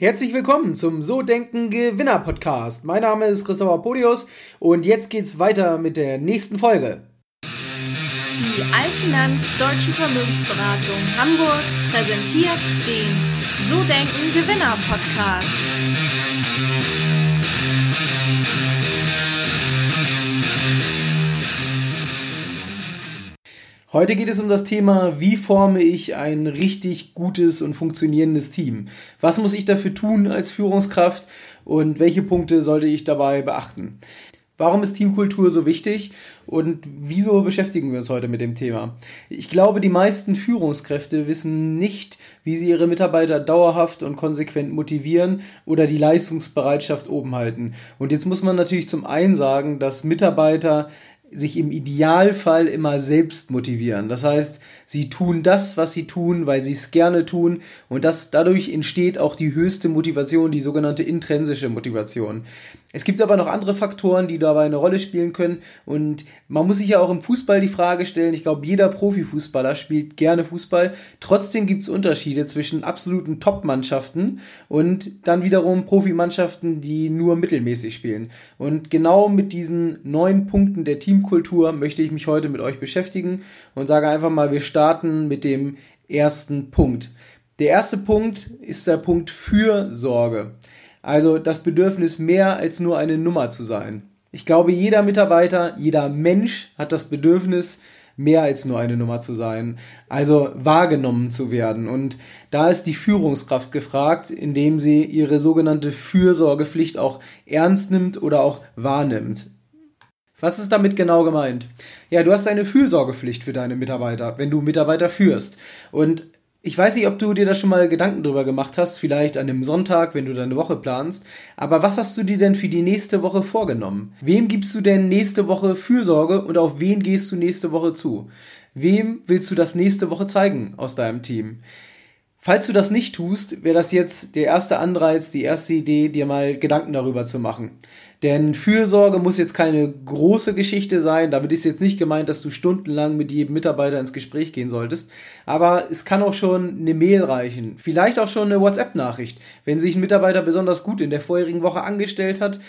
Herzlich willkommen zum So Denken Gewinner Podcast. Mein Name ist Christopher Podius und jetzt geht's weiter mit der nächsten Folge. Die Allfinanz Deutsche Vermögensberatung Hamburg präsentiert den So Denken Gewinner Podcast. Heute geht es um das Thema, wie forme ich ein richtig gutes und funktionierendes Team? Was muss ich dafür tun als Führungskraft und welche Punkte sollte ich dabei beachten? Warum ist Teamkultur so wichtig und wieso beschäftigen wir uns heute mit dem Thema? Ich glaube, die meisten Führungskräfte wissen nicht, wie sie ihre Mitarbeiter dauerhaft und konsequent motivieren oder die Leistungsbereitschaft oben halten. Und jetzt muss man natürlich zum einen sagen, dass Mitarbeiter sich im Idealfall immer selbst motivieren. Das heißt, sie tun das, was sie tun, weil sie es gerne tun und das dadurch entsteht auch die höchste Motivation, die sogenannte intrinsische Motivation. Es gibt aber noch andere Faktoren, die dabei eine Rolle spielen können. Und man muss sich ja auch im Fußball die Frage stellen, ich glaube, jeder Profifußballer spielt gerne Fußball. Trotzdem gibt es Unterschiede zwischen absoluten Top-Mannschaften und dann wiederum Profimannschaften, die nur mittelmäßig spielen. Und genau mit diesen neun Punkten der Teamkultur möchte ich mich heute mit euch beschäftigen und sage einfach mal, wir starten mit dem ersten Punkt. Der erste Punkt ist der Punkt Fürsorge. Also das Bedürfnis mehr als nur eine Nummer zu sein. Ich glaube, jeder Mitarbeiter, jeder Mensch hat das Bedürfnis, mehr als nur eine Nummer zu sein, also wahrgenommen zu werden. Und da ist die Führungskraft gefragt, indem sie ihre sogenannte Fürsorgepflicht auch ernst nimmt oder auch wahrnimmt. Was ist damit genau gemeint? Ja, du hast eine Fürsorgepflicht für deine Mitarbeiter, wenn du Mitarbeiter führst. Und ich weiß nicht, ob du dir da schon mal Gedanken drüber gemacht hast, vielleicht an einem Sonntag, wenn du deine Woche planst. Aber was hast du dir denn für die nächste Woche vorgenommen? Wem gibst du denn nächste Woche Fürsorge und auf wen gehst du nächste Woche zu? Wem willst du das nächste Woche zeigen aus deinem Team? Falls du das nicht tust, wäre das jetzt der erste Anreiz, die erste Idee, dir mal Gedanken darüber zu machen. Denn Fürsorge muss jetzt keine große Geschichte sein. Damit ist jetzt nicht gemeint, dass du stundenlang mit jedem Mitarbeiter ins Gespräch gehen solltest. Aber es kann auch schon eine Mail reichen. Vielleicht auch schon eine WhatsApp-Nachricht. Wenn sich ein Mitarbeiter besonders gut in der vorherigen Woche angestellt hat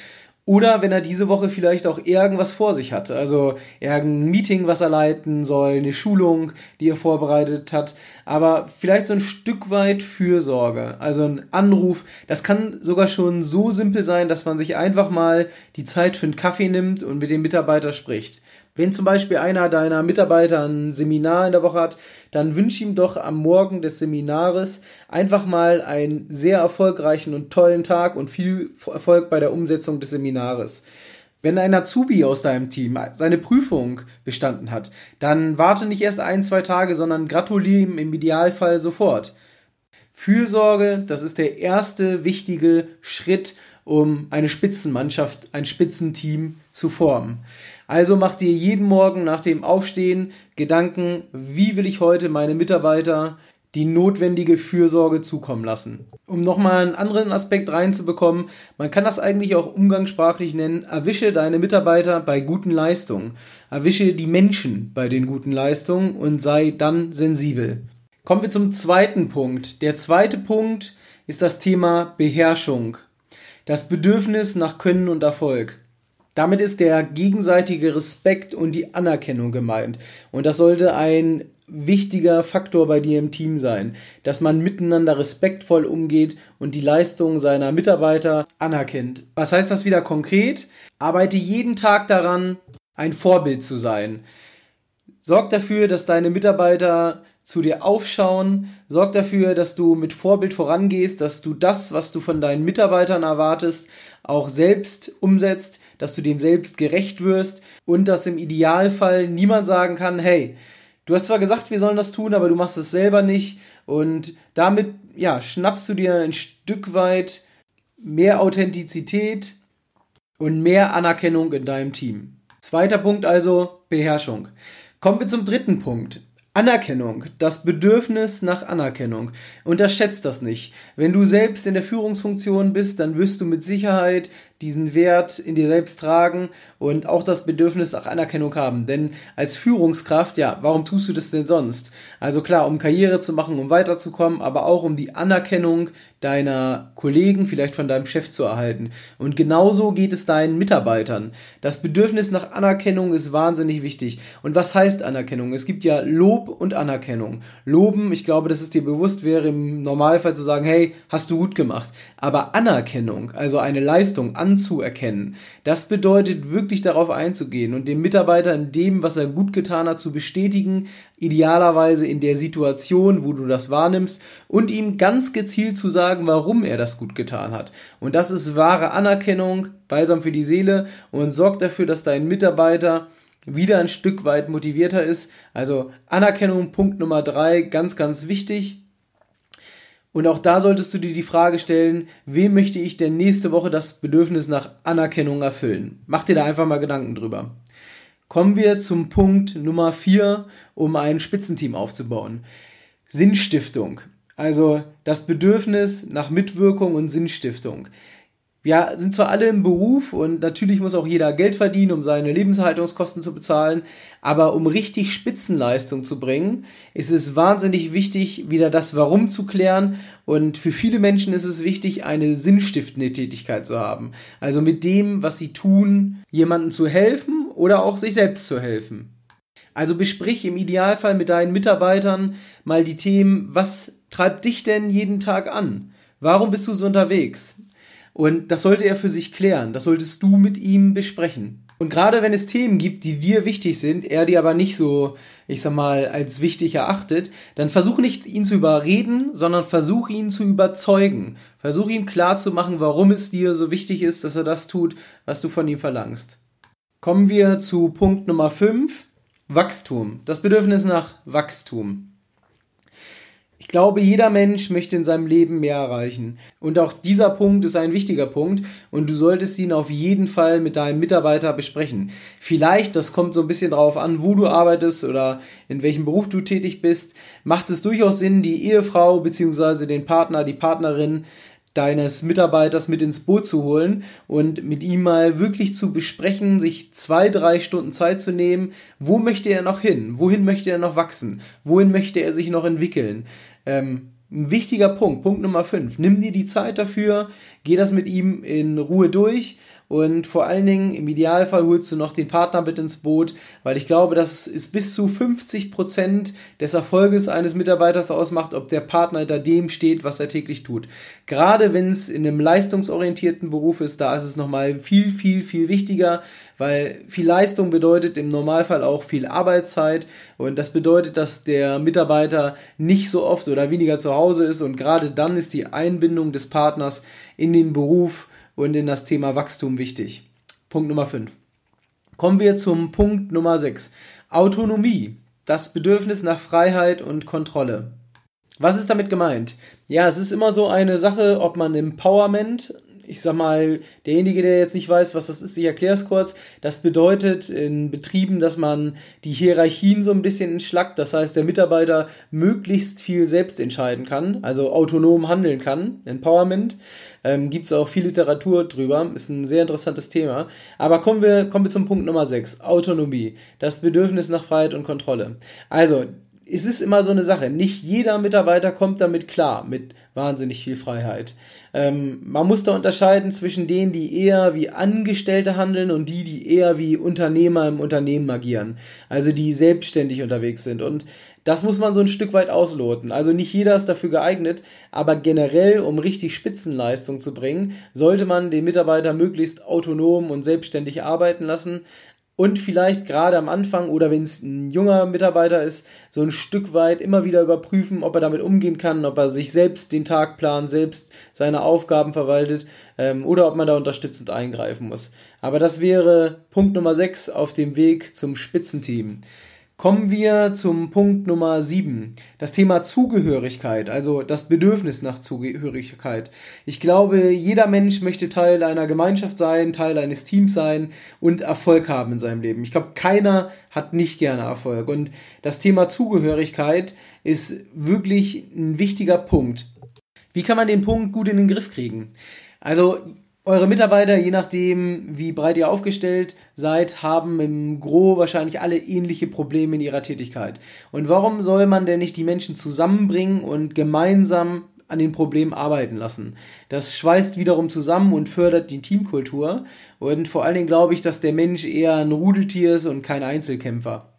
oder wenn er diese Woche vielleicht auch irgendwas vor sich hat. Also irgendein Meeting, was er leiten soll, eine Schulung, die er vorbereitet hat. Aber vielleicht so ein Stück weit Fürsorge. Also ein Anruf. Das kann sogar schon so simpel sein, dass man sich einfach mal die Zeit für einen Kaffee nimmt und mit dem Mitarbeiter spricht. Wenn zum Beispiel einer deiner Mitarbeiter ein Seminar in der Woche hat, dann wünsche ihm doch am Morgen des Seminares einfach mal einen sehr erfolgreichen und tollen Tag und viel Erfolg bei der Umsetzung des Seminares. Wenn ein Azubi aus deinem Team seine Prüfung bestanden hat, dann warte nicht erst ein, zwei Tage, sondern gratuliere ihm im Idealfall sofort. Fürsorge, das ist der erste wichtige Schritt, um eine Spitzenmannschaft, ein Spitzenteam zu formen. Also mach dir jeden Morgen nach dem Aufstehen Gedanken, wie will ich heute meine Mitarbeiter die notwendige Fürsorge zukommen lassen. Um nochmal einen anderen Aspekt reinzubekommen, man kann das eigentlich auch umgangssprachlich nennen, erwische deine Mitarbeiter bei guten Leistungen, erwische die Menschen bei den guten Leistungen und sei dann sensibel. Kommen wir zum zweiten Punkt. Der zweite Punkt ist das Thema Beherrschung. Das Bedürfnis nach Können und Erfolg. Damit ist der gegenseitige Respekt und die Anerkennung gemeint. Und das sollte ein wichtiger Faktor bei dir im Team sein, dass man miteinander respektvoll umgeht und die Leistung seiner Mitarbeiter anerkennt. Was heißt das wieder konkret? Arbeite jeden Tag daran, ein Vorbild zu sein. Sorg dafür, dass deine Mitarbeiter zu dir aufschauen. Sorg dafür, dass du mit Vorbild vorangehst, dass du das, was du von deinen Mitarbeitern erwartest, auch selbst umsetzt, dass du dem selbst gerecht wirst und dass im Idealfall niemand sagen kann, hey, du hast zwar gesagt, wir sollen das tun, aber du machst es selber nicht und damit, ja, schnappst du dir ein Stück weit mehr Authentizität und mehr Anerkennung in deinem Team. Zweiter Punkt also Beherrschung. Kommen wir zum dritten Punkt. Anerkennung, das Bedürfnis nach Anerkennung. Unterschätzt das nicht. Wenn du selbst in der Führungsfunktion bist, dann wirst du mit Sicherheit diesen Wert in dir selbst tragen und auch das Bedürfnis nach Anerkennung haben. Denn als Führungskraft, ja, warum tust du das denn sonst? Also klar, um Karriere zu machen, um weiterzukommen, aber auch um die Anerkennung deiner Kollegen, vielleicht von deinem Chef zu erhalten. Und genauso geht es deinen Mitarbeitern. Das Bedürfnis nach Anerkennung ist wahnsinnig wichtig. Und was heißt Anerkennung? Es gibt ja Lob und Anerkennung. Loben, ich glaube, dass es dir bewusst wäre, im Normalfall zu sagen, hey, hast du gut gemacht. Aber Anerkennung, also eine Leistung anzuerkennen, das bedeutet wirklich darauf einzugehen und dem Mitarbeiter in dem, was er gut getan hat, zu bestätigen, idealerweise in der Situation, wo du das wahrnimmst und ihm ganz gezielt zu sagen, warum er das gut getan hat. Und das ist wahre Anerkennung, balsam für die Seele und sorgt dafür, dass dein Mitarbeiter wieder ein Stück weit motivierter ist. Also Anerkennung, Punkt Nummer drei, ganz, ganz wichtig. Und auch da solltest du dir die Frage stellen, wem möchte ich denn nächste Woche das Bedürfnis nach Anerkennung erfüllen? Mach dir da einfach mal Gedanken drüber. Kommen wir zum Punkt Nummer vier, um ein Spitzenteam aufzubauen. Sinnstiftung. Also das Bedürfnis nach Mitwirkung und Sinnstiftung wir sind zwar alle im Beruf und natürlich muss auch jeder Geld verdienen, um seine Lebenshaltungskosten zu bezahlen, aber um richtig Spitzenleistung zu bringen, ist es wahnsinnig wichtig, wieder das Warum zu klären und für viele Menschen ist es wichtig, eine sinnstiftende Tätigkeit zu haben. Also mit dem, was sie tun, jemandem zu helfen oder auch sich selbst zu helfen. Also besprich im Idealfall mit deinen Mitarbeitern mal die Themen, was treibt dich denn jeden Tag an? Warum bist du so unterwegs? Und das sollte er für sich klären. Das solltest du mit ihm besprechen. Und gerade wenn es Themen gibt, die dir wichtig sind, er die aber nicht so, ich sag mal, als wichtig erachtet, dann versuch nicht ihn zu überreden, sondern versuch ihn zu überzeugen. Versuch ihm klar zu machen, warum es dir so wichtig ist, dass er das tut, was du von ihm verlangst. Kommen wir zu Punkt Nummer 5. Wachstum. Das Bedürfnis nach Wachstum. Ich glaube, jeder Mensch möchte in seinem Leben mehr erreichen. Und auch dieser Punkt ist ein wichtiger Punkt und du solltest ihn auf jeden Fall mit deinem Mitarbeiter besprechen. Vielleicht, das kommt so ein bisschen drauf an, wo du arbeitest oder in welchem Beruf du tätig bist, macht es durchaus Sinn, die Ehefrau bzw. den Partner, die Partnerin deines Mitarbeiters mit ins Boot zu holen und mit ihm mal wirklich zu besprechen, sich zwei, drei Stunden Zeit zu nehmen, wo möchte er noch hin, wohin möchte er noch wachsen, wohin möchte er sich noch entwickeln. Ähm, ein wichtiger Punkt, Punkt Nummer 5. Nimm dir die Zeit dafür, geh das mit ihm in Ruhe durch und vor allen Dingen im Idealfall holst du noch den Partner mit ins Boot, weil ich glaube, dass es bis zu 50 Prozent des Erfolges eines Mitarbeiters ausmacht, ob der Partner hinter dem steht, was er täglich tut. Gerade wenn es in einem leistungsorientierten Beruf ist, da ist es nochmal viel, viel, viel wichtiger, weil viel Leistung bedeutet im Normalfall auch viel Arbeitszeit und das bedeutet, dass der Mitarbeiter nicht so oft oder weniger zu Hause ist und gerade dann ist die Einbindung des Partners in den Beruf und in das Thema Wachstum wichtig. Punkt Nummer 5. Kommen wir zum Punkt Nummer 6. Autonomie. Das Bedürfnis nach Freiheit und Kontrolle. Was ist damit gemeint? Ja, es ist immer so eine Sache, ob man Empowerment ich sag mal, derjenige, der jetzt nicht weiß, was das ist, ich erkläre es kurz. Das bedeutet in Betrieben, dass man die Hierarchien so ein bisschen entschlackt. Das heißt, der Mitarbeiter möglichst viel selbst entscheiden kann, also autonom handeln kann. Empowerment. Ähm, Gibt es auch viel Literatur drüber. Ist ein sehr interessantes Thema. Aber kommen wir, kommen wir zum Punkt Nummer 6. Autonomie. Das Bedürfnis nach Freiheit und Kontrolle. Also, es ist immer so eine Sache. Nicht jeder Mitarbeiter kommt damit klar, mit wahnsinnig viel Freiheit. Ähm, man muss da unterscheiden zwischen denen, die eher wie Angestellte handeln und die, die eher wie Unternehmer im Unternehmen agieren. Also die selbstständig unterwegs sind. Und das muss man so ein Stück weit ausloten. Also nicht jeder ist dafür geeignet, aber generell, um richtig Spitzenleistung zu bringen, sollte man den Mitarbeiter möglichst autonom und selbstständig arbeiten lassen und vielleicht gerade am Anfang oder wenn es ein junger Mitarbeiter ist, so ein Stück weit immer wieder überprüfen, ob er damit umgehen kann, ob er sich selbst den Tag plant, selbst seine Aufgaben verwaltet ähm, oder ob man da unterstützend eingreifen muss. Aber das wäre Punkt Nummer 6 auf dem Weg zum Spitzenteam. Kommen wir zum Punkt Nummer 7, das Thema Zugehörigkeit, also das Bedürfnis nach Zugehörigkeit. Ich glaube, jeder Mensch möchte Teil einer Gemeinschaft sein, Teil eines Teams sein und Erfolg haben in seinem Leben. Ich glaube, keiner hat nicht gerne Erfolg. Und das Thema Zugehörigkeit ist wirklich ein wichtiger Punkt. Wie kann man den Punkt gut in den Griff kriegen? Also Eure Mitarbeiter, je nachdem, wie breit ihr aufgestellt seid, haben im Gro wahrscheinlich alle ähnliche Probleme in ihrer Tätigkeit. Und warum soll man denn nicht die Menschen zusammenbringen und gemeinsam an den Problemen arbeiten lassen? Das schweißt wiederum zusammen und fördert die Teamkultur. Und vor allen Dingen glaube ich, dass der Mensch eher ein Rudeltier ist und kein Einzelkämpfer.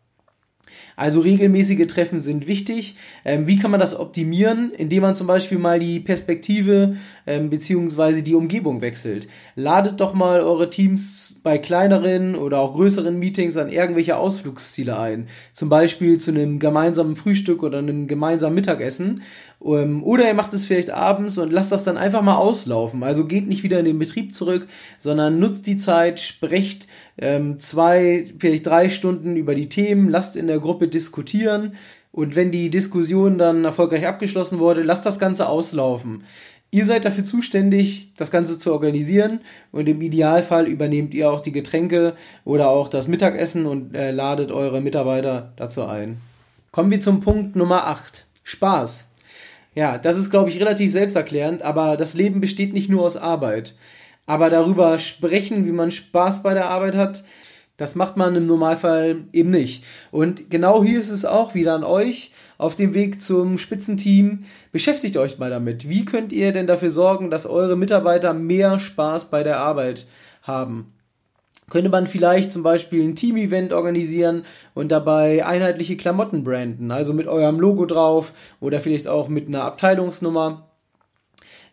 Also regelmäßige Treffen sind wichtig. Ähm, wie kann man das optimieren? Indem man zum Beispiel mal die Perspektive ähm, bzw. die Umgebung wechselt. Ladet doch mal eure Teams bei kleineren oder auch größeren Meetings an irgendwelche Ausflugsziele ein. Zum Beispiel zu einem gemeinsamen Frühstück oder einem gemeinsamen Mittagessen. Ähm, oder ihr macht es vielleicht abends und lasst das dann einfach mal auslaufen. Also geht nicht wieder in den Betrieb zurück, sondern nutzt die Zeit, sprecht ähm, zwei, vielleicht drei Stunden über die Themen, lasst in der Gruppe diskutieren. Und wenn die Diskussion dann erfolgreich abgeschlossen wurde, lasst das Ganze auslaufen. Ihr seid dafür zuständig, das Ganze zu organisieren und im Idealfall übernehmt ihr auch die Getränke oder auch das Mittagessen und äh, ladet eure Mitarbeiter dazu ein. Kommen wir zum Punkt Nummer 8. Spaß. Ja, das ist, glaube ich, relativ selbsterklärend, aber das Leben besteht nicht nur aus Arbeit. Aber darüber sprechen, wie man Spaß bei der Arbeit hat, das macht man im Normalfall eben nicht. Und genau hier ist es auch wieder an euch auf dem Weg zum Spitzenteam. Beschäftigt euch mal damit. Wie könnt ihr denn dafür sorgen, dass eure Mitarbeiter mehr Spaß bei der Arbeit haben? könnte man vielleicht zum Beispiel ein Team-Event organisieren und dabei einheitliche Klamotten branden, also mit eurem Logo drauf oder vielleicht auch mit einer Abteilungsnummer.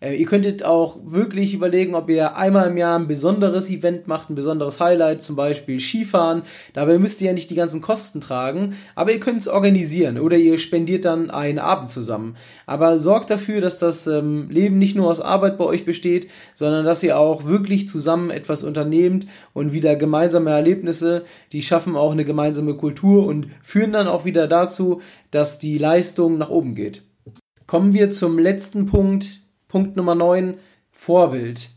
Äh, ihr könntet auch wirklich überlegen, ob ihr einmal im Jahr ein besonderes Event macht, ein besonderes Highlight, zum Beispiel Skifahren. Dabei müsst ihr ja nicht die ganzen Kosten tragen, aber ihr könnt es organisieren oder ihr spendiert dann einen Abend zusammen. Aber sorgt dafür, dass das ähm, Leben nicht nur aus Arbeit bei euch besteht, sondern dass ihr auch wirklich zusammen etwas unternehmt und wieder gemeinsame Erlebnisse, die schaffen auch eine gemeinsame Kultur und führen dann auch wieder dazu, dass die Leistung nach oben geht. Kommen wir zum letzten Punkt, Punkt Nummer 9, Vorbild.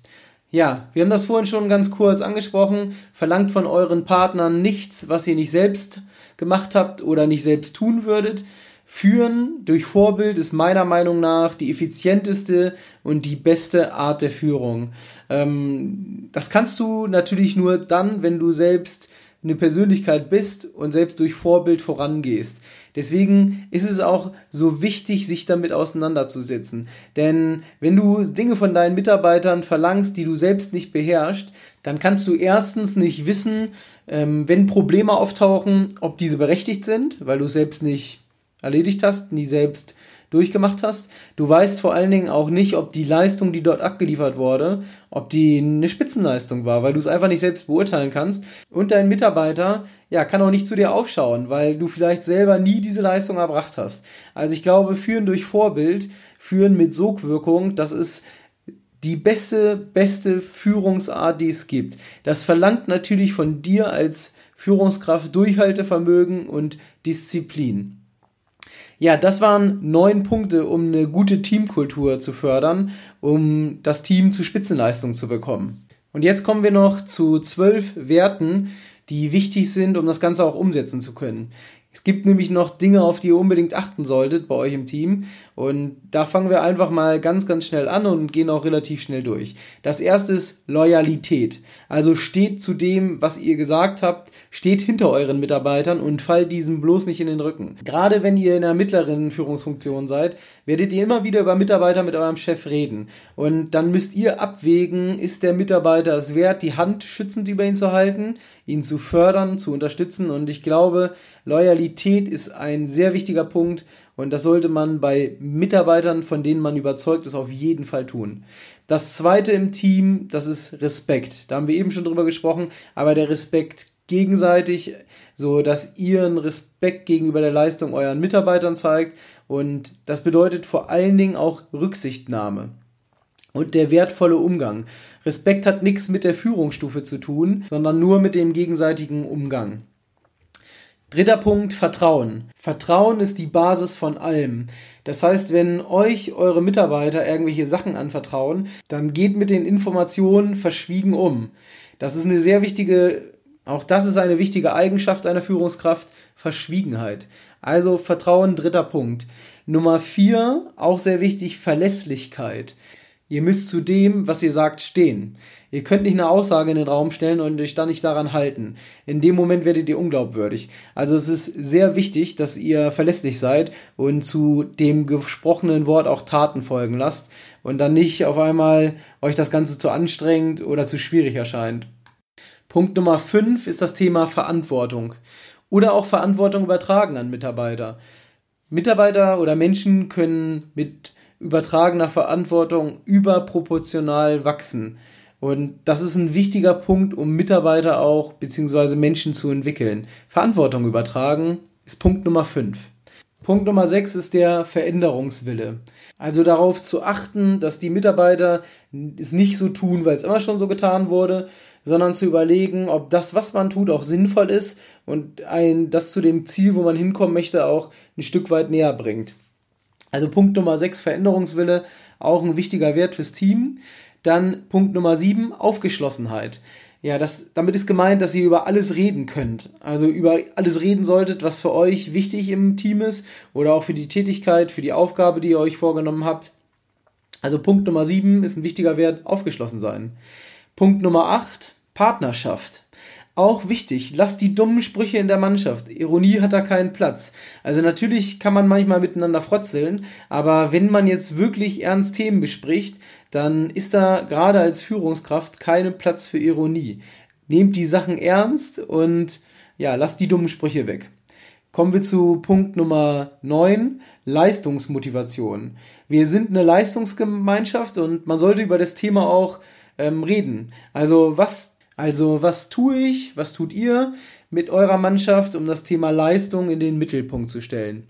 Ja, wir haben das vorhin schon ganz kurz angesprochen. Verlangt von euren Partnern nichts, was ihr nicht selbst gemacht habt oder nicht selbst tun würdet. Führen durch Vorbild ist meiner Meinung nach die effizienteste und die beste Art der Führung. Ähm, das kannst du natürlich nur dann, wenn du selbst eine Persönlichkeit bist und selbst durch Vorbild vorangehst. Deswegen ist es auch so wichtig, sich damit auseinanderzusetzen. Denn wenn du Dinge von deinen Mitarbeitern verlangst, die du selbst nicht beherrschst, dann kannst du erstens nicht wissen, ähm, wenn Probleme auftauchen, ob diese berechtigt sind, weil du es selbst nicht erledigt hast, nie selbst durchgemacht hast. Du weißt vor allen Dingen auch nicht, ob die Leistung, die dort abgeliefert wurde, ob die eine Spitzenleistung war, weil du es einfach nicht selbst beurteilen kannst. Und dein Mitarbeiter, ja, kann auch nicht zu dir aufschauen, weil du vielleicht selber nie diese Leistung erbracht hast. Also ich glaube, führen durch Vorbild, führen mit Sogwirkung, das ist die beste, beste Führungsart, die es gibt. Das verlangt natürlich von dir als Führungskraft Durchhaltevermögen und Disziplin. Ja, das waren neun Punkte, um eine gute Teamkultur zu fördern, um das Team zu Spitzenleistung zu bekommen. Und jetzt kommen wir noch zu zwölf Werten, die wichtig sind, um das Ganze auch umsetzen zu können. Es gibt nämlich noch Dinge, auf die ihr unbedingt achten solltet bei euch im Team. Und da fangen wir einfach mal ganz, ganz schnell an und gehen auch relativ schnell durch. Das erste ist Loyalität. Also steht zu dem, was ihr gesagt habt, steht hinter euren Mitarbeitern und fallt diesen bloß nicht in den Rücken. Gerade wenn ihr in einer mittleren Führungsfunktion seid, werdet ihr immer wieder über Mitarbeiter mit eurem Chef reden. Und dann müsst ihr abwägen, ist der Mitarbeiter es wert, die Hand schützend über ihn zu halten, ihn zu fördern, zu unterstützen. Und ich glaube, Loyalität ist ein sehr wichtiger Punkt und das sollte man bei Mitarbeitern, von denen man überzeugt ist, auf jeden Fall tun. Das zweite im Team, das ist Respekt. Da haben wir eben schon drüber gesprochen, aber der Respekt gegenseitig, so dass ihr einen Respekt gegenüber der Leistung euren Mitarbeitern zeigt und das bedeutet vor allen Dingen auch Rücksichtnahme und der wertvolle Umgang. Respekt hat nichts mit der Führungsstufe zu tun, sondern nur mit dem gegenseitigen Umgang. Dritter Punkt, Vertrauen. Vertrauen ist die Basis von allem. Das heißt, wenn euch eure Mitarbeiter irgendwelche Sachen anvertrauen, dann geht mit den Informationen verschwiegen um. Das ist eine sehr wichtige, auch das ist eine wichtige Eigenschaft einer Führungskraft, Verschwiegenheit. Also Vertrauen, dritter Punkt. Nummer vier, auch sehr wichtig, Verlässlichkeit. Ihr müsst zu dem, was ihr sagt, stehen. Ihr könnt nicht eine Aussage in den Raum stellen und euch dann nicht daran halten. In dem Moment werdet ihr unglaubwürdig. Also es ist sehr wichtig, dass ihr verlässlich seid und zu dem gesprochenen Wort auch Taten folgen lasst und dann nicht auf einmal euch das Ganze zu anstrengend oder zu schwierig erscheint. Punkt Nummer 5 ist das Thema Verantwortung oder auch Verantwortung übertragen an Mitarbeiter. Mitarbeiter oder Menschen können mit übertragener Verantwortung überproportional wachsen. Und das ist ein wichtiger Punkt, um Mitarbeiter auch bzw. Menschen zu entwickeln. Verantwortung übertragen ist Punkt Nummer 5. Punkt Nummer 6 ist der Veränderungswille. Also darauf zu achten, dass die Mitarbeiter es nicht so tun, weil es immer schon so getan wurde, sondern zu überlegen, ob das, was man tut, auch sinnvoll ist und ein, das zu dem Ziel, wo man hinkommen möchte, auch ein Stück weit näher bringt. Also Punkt Nummer 6, Veränderungswille, auch ein wichtiger Wert fürs Team. Dann Punkt Nummer 7, Aufgeschlossenheit. Ja, das, damit ist gemeint, dass ihr über alles reden könnt. Also über alles reden solltet, was für euch wichtig im Team ist oder auch für die Tätigkeit, für die Aufgabe, die ihr euch vorgenommen habt. Also Punkt Nummer 7 ist ein wichtiger Wert, aufgeschlossen sein. Punkt Nummer 8, Partnerschaft. Auch wichtig, lasst die dummen Sprüche in der Mannschaft. Ironie hat da keinen Platz. Also natürlich kann man manchmal miteinander frotzeln, aber wenn man jetzt wirklich ernst Themen bespricht, dann ist da gerade als Führungskraft keinen Platz für Ironie. Nehmt die Sachen ernst und ja, lasst die dummen Sprüche weg. Kommen wir zu Punkt Nummer 9, Leistungsmotivation. Wir sind eine Leistungsgemeinschaft und man sollte über das Thema auch ähm, reden. Also was also was tue ich, was tut ihr mit eurer Mannschaft, um das Thema Leistung in den Mittelpunkt zu stellen?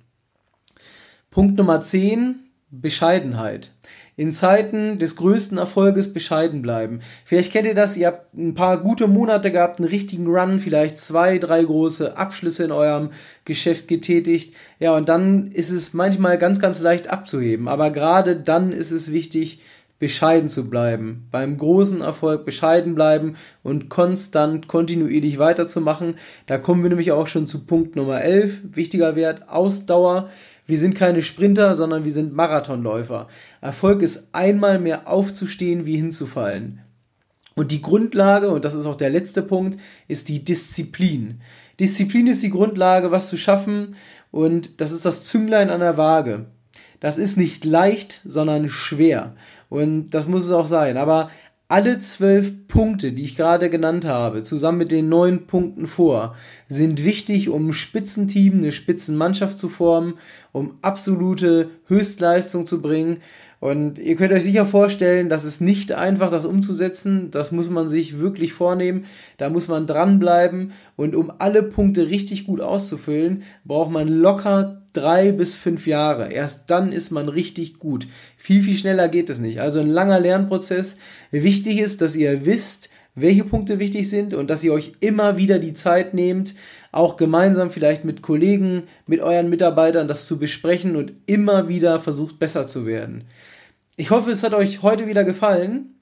Punkt Nummer 10, Bescheidenheit. In Zeiten des größten Erfolges bescheiden bleiben. Vielleicht kennt ihr das, ihr habt ein paar gute Monate gehabt, einen richtigen Run, vielleicht zwei, drei große Abschlüsse in eurem Geschäft getätigt. Ja, und dann ist es manchmal ganz, ganz leicht abzuheben. Aber gerade dann ist es wichtig, bescheiden zu bleiben, beim großen Erfolg bescheiden bleiben und konstant, kontinuierlich weiterzumachen. Da kommen wir nämlich auch schon zu Punkt Nummer 11, wichtiger Wert, Ausdauer. Wir sind keine Sprinter, sondern wir sind Marathonläufer. Erfolg ist einmal mehr aufzustehen wie hinzufallen. Und die Grundlage, und das ist auch der letzte Punkt, ist die Disziplin. Disziplin ist die Grundlage, was zu schaffen, und das ist das Zünglein an der Waage. Das ist nicht leicht, sondern schwer. Und das muss es auch sein. Aber alle zwölf Punkte, die ich gerade genannt habe, zusammen mit den neun Punkten vor, sind wichtig, um ein Spitzenteam, eine Spitzenmannschaft zu formen, um absolute Höchstleistung zu bringen. Und ihr könnt euch sicher vorstellen, das ist nicht einfach, das umzusetzen. Das muss man sich wirklich vornehmen. Da muss man dranbleiben. Und um alle Punkte richtig gut auszufüllen, braucht man locker drei bis fünf Jahre. Erst dann ist man richtig gut. Viel, viel schneller geht es nicht. Also ein langer Lernprozess. Wichtig ist, dass ihr wisst, welche Punkte wichtig sind und dass ihr euch immer wieder die Zeit nehmt, auch gemeinsam vielleicht mit Kollegen, mit euren Mitarbeitern das zu besprechen und immer wieder versucht besser zu werden. Ich hoffe, es hat euch heute wieder gefallen.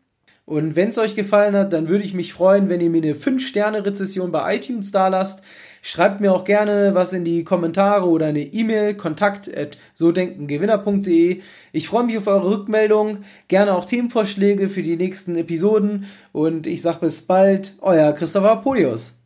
Und wenn es euch gefallen hat, dann würde ich mich freuen, wenn ihr mir eine 5-Sterne-Rezession bei iTunes da lasst. Schreibt mir auch gerne was in die Kommentare oder eine E-Mail, kontakt at sodenkengewinner.de. Ich freue mich auf eure Rückmeldung, gerne auch Themenvorschläge für die nächsten Episoden und ich sage bis bald, euer Christopher Podius.